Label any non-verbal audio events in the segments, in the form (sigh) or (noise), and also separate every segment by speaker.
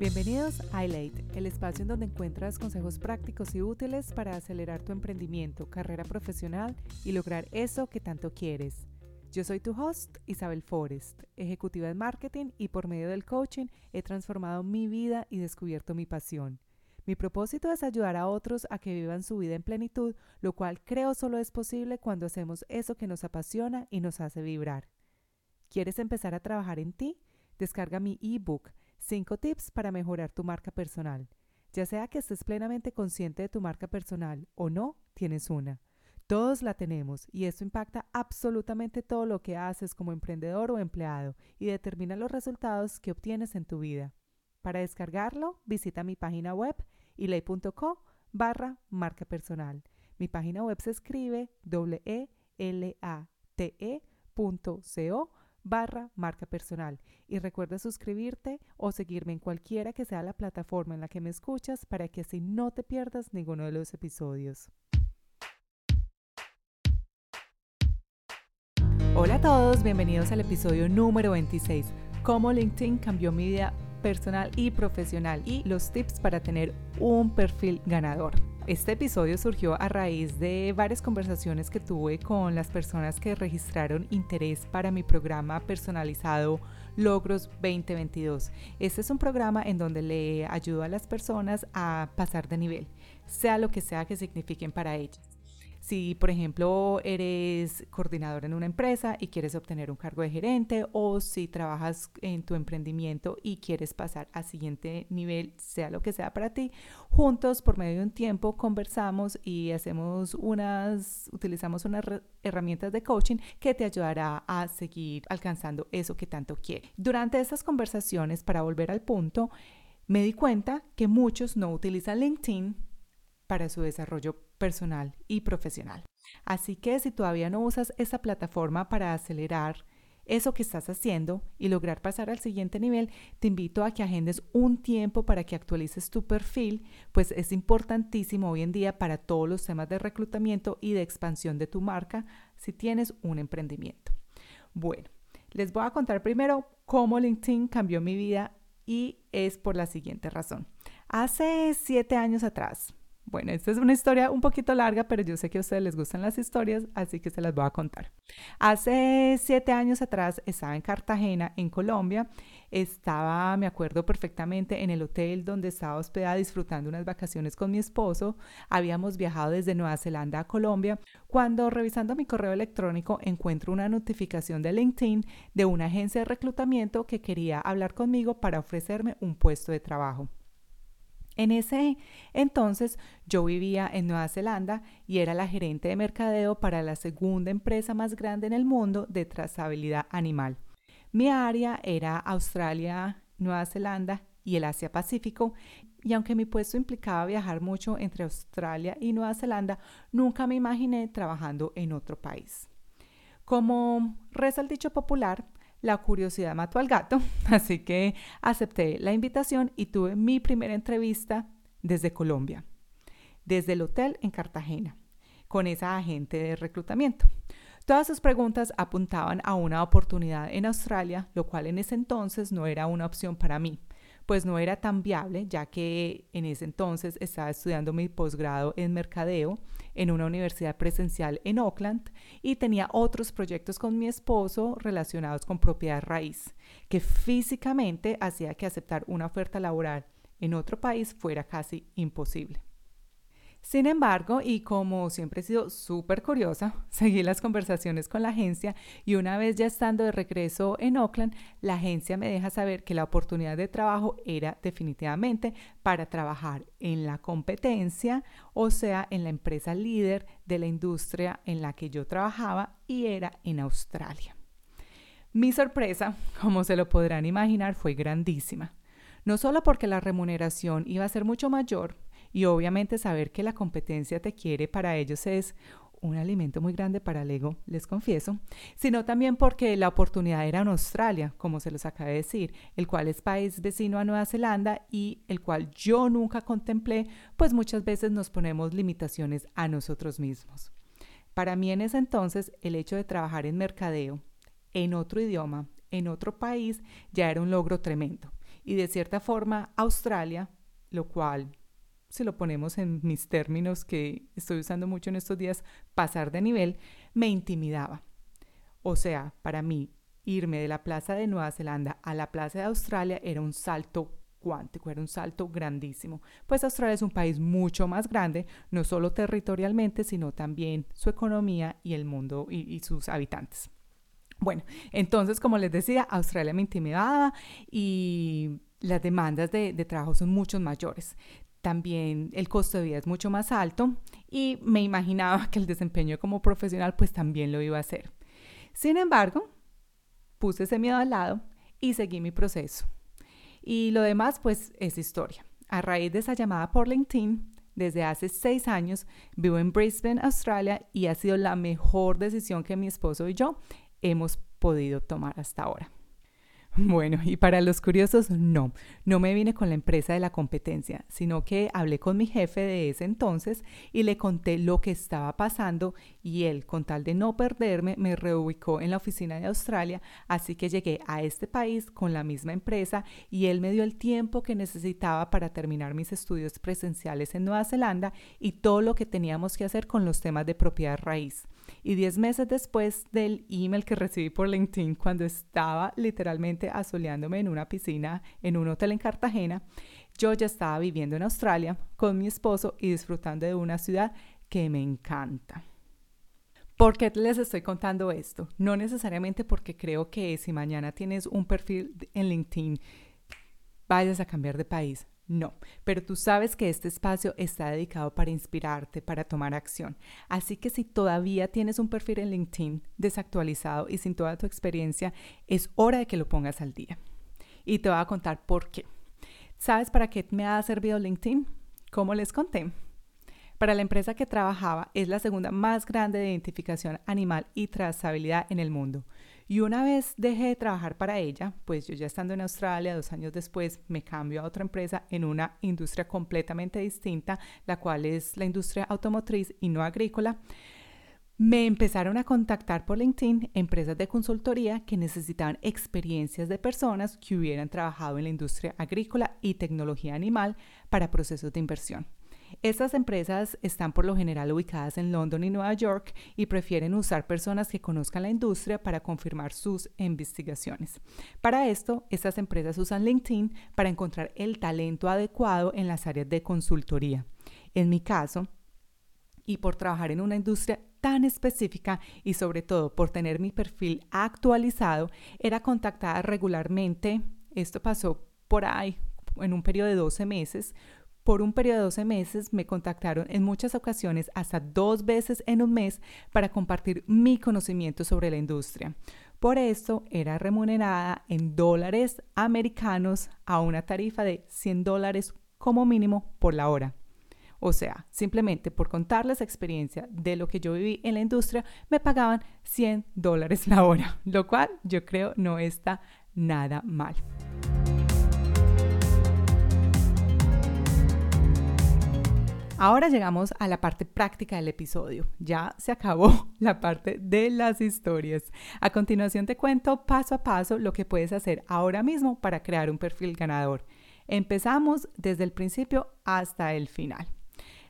Speaker 1: Bienvenidos a iLate, el espacio en donde encuentras consejos prácticos y útiles para acelerar tu emprendimiento, carrera profesional y lograr eso que tanto quieres. Yo soy tu host, Isabel Forrest, ejecutiva de marketing y por medio del coaching he transformado mi vida y descubierto mi pasión. Mi propósito es ayudar a otros a que vivan su vida en plenitud, lo cual creo solo es posible cuando hacemos eso que nos apasiona y nos hace vibrar. ¿Quieres empezar a trabajar en ti? Descarga mi ebook 5 tips para mejorar tu marca personal. Ya sea que estés plenamente consciente de tu marca personal o no, tienes una. Todos la tenemos y esto impacta absolutamente todo lo que haces como emprendedor o empleado y determina los resultados que obtienes en tu vida. Para descargarlo, visita mi página web ilay.co barra marca personal. Mi página web se escribe w e a t -E barra marca personal. Y recuerda suscribirte o seguirme en cualquiera que sea la plataforma en la que me escuchas para que así no te pierdas ninguno de los episodios. Hola a todos, bienvenidos al episodio número 26, cómo LinkedIn cambió mi vida personal y profesional y los tips para tener un perfil ganador. Este episodio surgió a raíz de varias conversaciones que tuve con las personas que registraron interés para mi programa personalizado Logros 2022. Este es un programa en donde le ayudo a las personas a pasar de nivel, sea lo que sea que signifiquen para ellas. Si, por ejemplo, eres coordinador en una empresa y quieres obtener un cargo de gerente o si trabajas en tu emprendimiento y quieres pasar al siguiente nivel, sea lo que sea para ti, juntos por medio de un tiempo conversamos y hacemos unas, utilizamos unas herramientas de coaching que te ayudará a seguir alcanzando eso que tanto quieres. Durante estas conversaciones, para volver al punto, me di cuenta que muchos no utilizan LinkedIn para su desarrollo personal y profesional. Así que si todavía no usas esa plataforma para acelerar eso que estás haciendo y lograr pasar al siguiente nivel, te invito a que agendes un tiempo para que actualices tu perfil, pues es importantísimo hoy en día para todos los temas de reclutamiento y de expansión de tu marca si tienes un emprendimiento. Bueno, les voy a contar primero cómo LinkedIn cambió mi vida y es por la siguiente razón. Hace siete años atrás, bueno, esta es una historia un poquito larga, pero yo sé que a ustedes les gustan las historias, así que se las voy a contar. Hace siete años atrás estaba en Cartagena, en Colombia. Estaba, me acuerdo perfectamente, en el hotel donde estaba hospedada disfrutando unas vacaciones con mi esposo. Habíamos viajado desde Nueva Zelanda a Colombia, cuando revisando mi correo electrónico encuentro una notificación de LinkedIn de una agencia de reclutamiento que quería hablar conmigo para ofrecerme un puesto de trabajo. En ese entonces yo vivía en Nueva Zelanda y era la gerente de mercadeo para la segunda empresa más grande en el mundo de trazabilidad animal. Mi área era Australia, Nueva Zelanda y el Asia Pacífico y aunque mi puesto implicaba viajar mucho entre Australia y Nueva Zelanda, nunca me imaginé trabajando en otro país. Como reza el dicho popular, la curiosidad mató al gato, (laughs) así que acepté la invitación y tuve mi primera entrevista desde Colombia, desde el hotel en Cartagena, con esa agente de reclutamiento. Todas sus preguntas apuntaban a una oportunidad en Australia, lo cual en ese entonces no era una opción para mí pues no era tan viable, ya que en ese entonces estaba estudiando mi posgrado en mercadeo en una universidad presencial en Oakland y tenía otros proyectos con mi esposo relacionados con propiedad raíz, que físicamente hacía que aceptar una oferta laboral en otro país fuera casi imposible. Sin embargo, y como siempre he sido súper curiosa, (laughs) seguí las conversaciones con la agencia y una vez ya estando de regreso en Oakland, la agencia me deja saber que la oportunidad de trabajo era definitivamente para trabajar en la competencia, o sea, en la empresa líder de la industria en la que yo trabajaba y era en Australia. Mi sorpresa, (laughs) como se lo podrán imaginar, fue grandísima. No solo porque la remuneración iba a ser mucho mayor, y obviamente saber que la competencia te quiere para ellos es un alimento muy grande para el ego, les confieso, sino también porque la oportunidad era en Australia, como se los acabé de decir, el cual es país vecino a Nueva Zelanda y el cual yo nunca contemplé, pues muchas veces nos ponemos limitaciones a nosotros mismos. Para mí en ese entonces el hecho de trabajar en mercadeo, en otro idioma, en otro país, ya era un logro tremendo Y de cierta forma, Australia, lo cual, si lo ponemos en mis términos que estoy usando mucho en estos días, pasar de nivel, me intimidaba. O sea, para mí, irme de la plaza de Nueva Zelanda a la plaza de Australia era un salto cuántico, era un salto grandísimo. Pues Australia es un país mucho más grande, no solo territorialmente, sino también su economía y el mundo y, sus habitantes. Bueno, entonces, como les decía, Australia me intimidaba y las demandas de, de trabajo son mucho mayores. También el costo de vida es mucho más alto y me imaginaba que el desempeño como profesional pues también lo iba a hacer. Sin embargo, puse ese miedo al lado y seguí mi proceso. Y lo demás, pues, es historia. A raíz de esa llamada por LinkedIn, desde hace seis años vivo en Brisbane, Australia, y ha sido la mejor decisión que mi esposo y yo hemos podido tomar hasta ahora. (laughs) Bueno, y para los curiosos, no, no me vine con la empresa de la competencia, sino que hablé con mi jefe de ese entonces y le conté lo que estaba pasando y él, con tal de no perderme, me reubicó en la oficina de Australia, así que llegué a este país con la misma empresa y él me dio el tiempo que necesitaba para terminar mis estudios presenciales en Nueva Zelanda y todo lo que teníamos que hacer con los temas de propiedad raíz. Y diez meses después del email que recibí por LinkedIn cuando estaba literalmente asoleándome en una piscina en un hotel en Cartagena, yo ya estaba viviendo en Australia con mi esposo y disfrutando de una ciudad que me encanta. ¿Por qué les estoy contando esto? No necesariamente porque creo que si mañana tienes un perfil en LinkedIn, vayas a cambiar de país. No, pero tú sabes que este espacio está dedicado para inspirarte, para tomar acción. Así que si todavía tienes un perfil en LinkedIn desactualizado y sin toda tu experiencia, es hora de que lo pongas al día. Y te voy a contar por qué. ¿Sabes para qué me ha servido LinkedIn? Como les conté, para la empresa que trabajaba es la segunda más grande de identificación animal y trazabilidad en el mundo. Y una vez dejé de trabajar para ella, pues yo ya estando en Australia, dos años después, me cambio a otra empresa en una industria completamente distinta, la cual es la industria automotriz y no agrícola. Me empezaron a contactar por LinkedIn empresas de consultoría que necesitaban experiencias de personas que hubieran trabajado en la industria agrícola y tecnología animal para procesos de inversión. Estas empresas están por lo general ubicadas en London y Nueva York y prefieren usar personas que conozcan la industria para confirmar sus investigaciones. Para esto, estas empresas usan LinkedIn para encontrar el talento adecuado en las áreas de consultoría. En mi caso, y por trabajar en una industria tan específica y sobre todo por tener mi perfil actualizado, era contactada regularmente, esto pasó por ahí en un periodo de 12 meses, por un periodo de 12 meses me contactaron en muchas ocasiones, hasta dos veces en un mes, para compartir mi conocimiento sobre la industria. Por esto era remunerada en dólares americanos a una tarifa de 100 dólares como mínimo por la hora. O sea, simplemente por contarles experiencia de lo que yo viví en la industria, me pagaban 100 dólares la hora, lo cual yo creo no está nada mal. Ahora llegamos a la parte práctica del episodio. Ya se acabó (laughs) la parte de las historias. A continuación te cuento paso a paso lo que puedes hacer ahora mismo para crear un perfil ganador. Empezamos desde el principio hasta el final.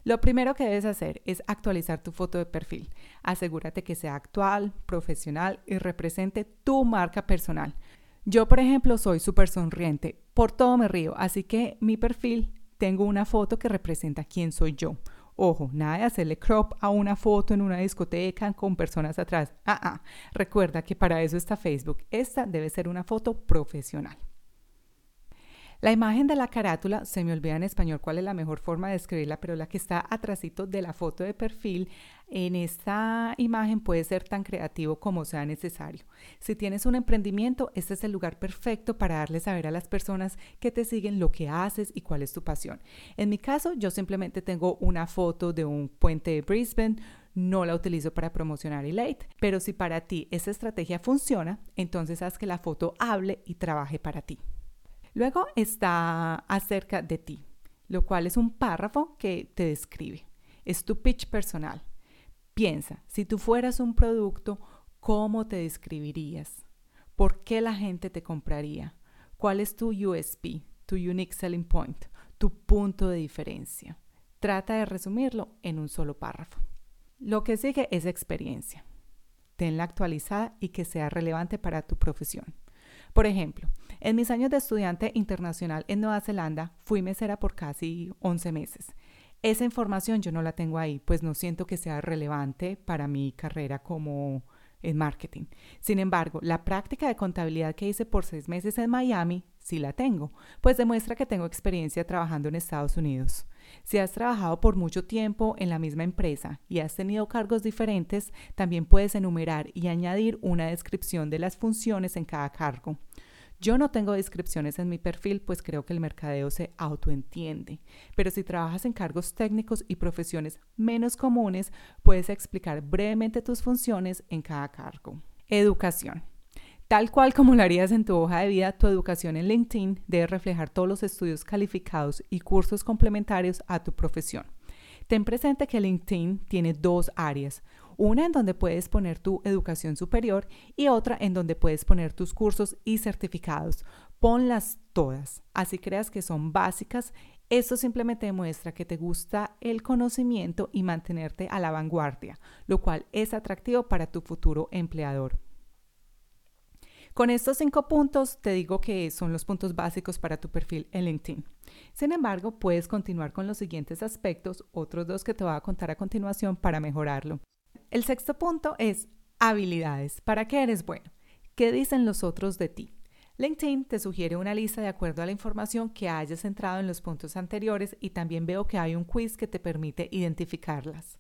Speaker 1: Lo primero que debes hacer es actualizar tu foto de perfil. Asegúrate que sea actual, profesional y represente tu marca personal. Yo, por ejemplo, soy súper sonriente, por todo me río, así que mi perfil tengo una foto que representa quién soy yo. Ojo, nada de hacerle crop a una foto en una discoteca con personas atrás. Ah, ah. Recuerda que para eso está Facebook. Esta debe ser una foto profesional. La imagen de la carátula, se me olvida en español cuál es la mejor forma de escribirla, pero la que está atrásito de la foto de perfil, en esta imagen puede ser tan creativo como sea necesario. Si tienes un emprendimiento, este es el lugar perfecto para darle saber a las personas que te siguen lo que haces y cuál es tu pasión. En mi caso, yo simplemente tengo una foto de un puente de Brisbane, no la utilizo para promocionar Elate, pero si para ti esa estrategia funciona, entonces haz que la foto hable y trabaje para ti. Luego está acerca de ti, lo cual es un párrafo que te describe. Es tu pitch personal. Piensa, si tú fueras un producto, ¿cómo te describirías? ¿Por qué la gente te compraría? ¿Cuál es tu USP? tu unique selling point, tu punto de diferencia. Trata de resumirlo en un solo párrafo. Lo que sigue es experiencia. Tenla actualizada y que sea relevante para tu profesión. Por ejemplo, en mis años de estudiante internacional en Nueva Zelanda fui mesera por casi 11 meses. Esa información yo no la tengo ahí, pues no siento que sea relevante para mi carrera como en marketing. Sin embargo, la práctica de contabilidad que hice por seis meses en Miami sí la tengo, pues demuestra que tengo experiencia trabajando en Estados Unidos. Si has trabajado por mucho tiempo en la misma empresa y has tenido cargos diferentes, también puedes enumerar y añadir una descripción de las funciones en cada cargo. Yo no tengo descripciones en mi perfil, pues creo que el mercadeo se autoentiende. Pero si trabajas en cargos técnicos y profesiones menos comunes, puedes explicar brevemente tus funciones en cada cargo. Educación. Tal cual como lo harías en tu hoja de vida, tu educación en LinkedIn debe reflejar todos los estudios calificados y cursos complementarios a tu profesión. Ten presente que LinkedIn tiene dos áreas, una en donde puedes poner tu educación superior y otra en donde puedes poner tus cursos y certificados. Ponlas todas, así creas que son básicas. Esto simplemente demuestra que te gusta el conocimiento y mantenerte a la vanguardia, lo cual es atractivo para tu futuro empleador. Con estos cinco puntos te digo que son los puntos básicos para tu perfil en LinkedIn. Sin embargo, puedes continuar con los siguientes aspectos, otros dos que te voy a contar a continuación para mejorarlo. El sexto punto es habilidades. ¿Para qué eres bueno? ¿Qué dicen los otros de ti? LinkedIn te sugiere una lista de acuerdo a la información que hayas entrado en los puntos anteriores y también veo que hay un quiz que te permite identificarlas.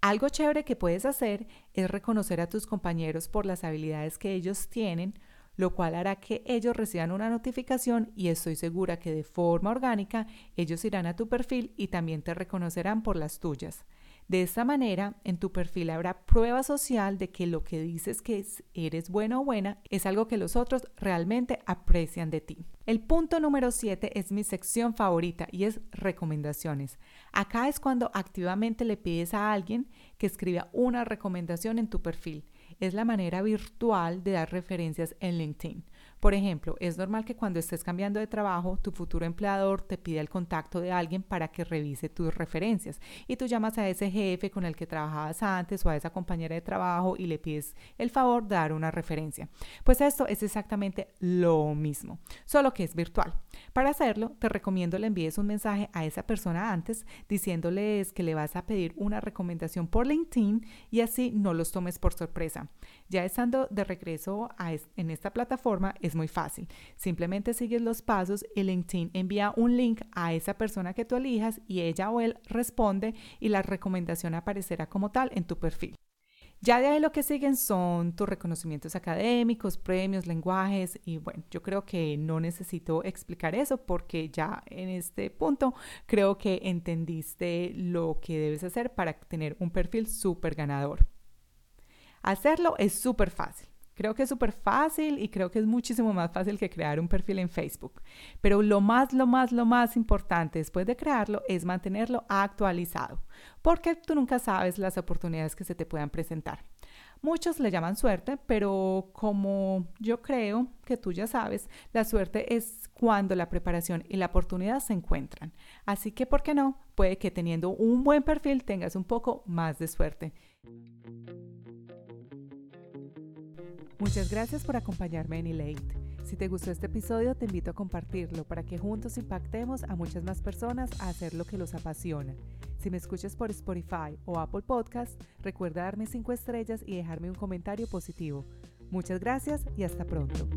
Speaker 1: Algo chévere que puedes hacer es reconocer a tus compañeros por las habilidades que ellos tienen, lo cual hará que ellos reciban una notificación y estoy segura que de forma orgánica ellos irán a tu perfil y también te reconocerán por las tuyas. De esta manera, en tu perfil habrá prueba social de que lo que dices que eres bueno o buena es algo que los otros realmente aprecian de ti. El punto número 7 es mi sección favorita y es recomendaciones. Acá es cuando activamente le pides a alguien que escriba una recomendación en tu perfil. Es la manera virtual de dar referencias en LinkedIn. Por ejemplo, es normal que cuando estés cambiando de trabajo, tu futuro empleador te pida el contacto de alguien para que revise tus referencias y tú llamas a ese jefe con el que trabajabas antes o a esa compañera de trabajo y le pides el favor de dar una referencia. Pues esto es exactamente lo mismo, solo que es virtual. Para hacerlo, te recomiendo le envíes un mensaje a esa persona antes diciéndoles que le vas a pedir una recomendación por LinkedIn y así no los tomes por sorpresa. Ya estando de regreso en esta plataforma, es muy fácil. Simplemente sigues los pasos y LinkedIn envía un link a esa persona que tú elijas y ella o él responde y la recomendación aparecerá como tal en tu perfil. Ya de ahí lo que siguen son tus reconocimientos académicos, premios, lenguajes y bueno, yo creo que no necesito explicar eso porque ya en este punto creo que entendiste lo que debes hacer para tener un perfil súper ganador. Hacerlo es súper fácil. Creo que es súper fácil y creo que es muchísimo más fácil que crear un perfil en Facebook. Pero lo más, lo más, lo más importante después de crearlo es mantenerlo actualizado, porque tú nunca sabes las oportunidades que se te puedan presentar. Muchos le llaman suerte, pero como yo creo que tú ya sabes, la suerte es cuando la preparación y la oportunidad se encuentran. Así que, ¿por qué no? Puede que teniendo un buen perfil tengas un poco más de suerte. Muchas gracias por acompañarme en Elate. Si te gustó este episodio, te invito a compartirlo para que juntos impactemos a muchas más personas a hacer lo que los apasiona. Si me escuchas por Spotify o Apple Podcast, recuerda darme 5 estrellas y dejarme un comentario positivo. Muchas gracias y hasta pronto.